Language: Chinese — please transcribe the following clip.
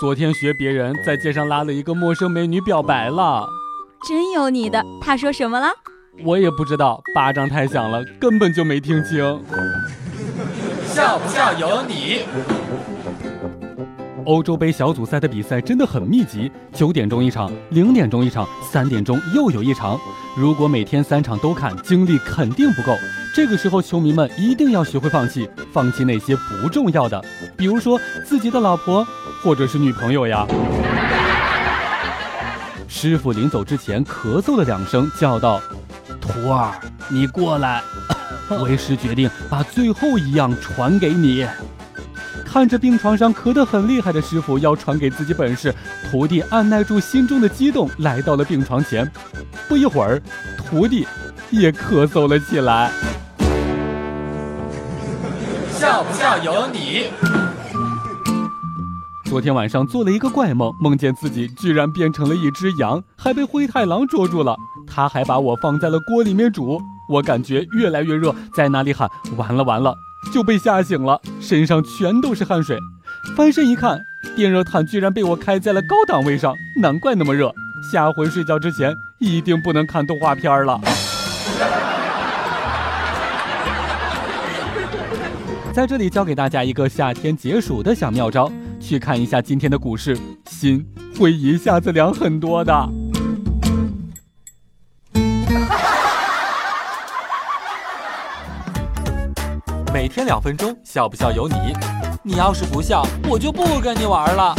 昨天学别人在街上拉了一个陌生美女表白了，真有你的！他说什么了？我也不知道，巴掌太响了，根本就没听清。笑不笑由你。欧洲杯小组赛的比赛真的很密集，九点钟一场，零点钟一场，三点钟又有一场。如果每天三场都看，精力肯定不够。这个时候，球迷们一定要学会放弃，放弃那些不重要的，比如说自己的老婆或者是女朋友呀。师傅临走之前咳嗽了两声，叫道：“徒儿，你过来，为师决定把最后一样传给你。”看着病床上咳得很厉害的师傅要传给自己本事，徒弟按耐住心中的激动，来到了病床前。不一会儿，徒弟也咳嗽了起来。笑不笑由你。昨天晚上做了一个怪梦，梦见自己居然变成了一只羊，还被灰太狼捉住了。他还把我放在了锅里面煮，我感觉越来越热，在那里喊完了完了。就被吓醒了，身上全都是汗水。翻身一看，电热毯居然被我开在了高档位上，难怪那么热。下回睡觉之前一定不能看动画片了。在这里教给大家一个夏天解暑的小妙招，去看一下今天的股市，心会一下子凉很多的。每天两分钟，笑不笑由你。你要是不笑，我就不跟你玩了。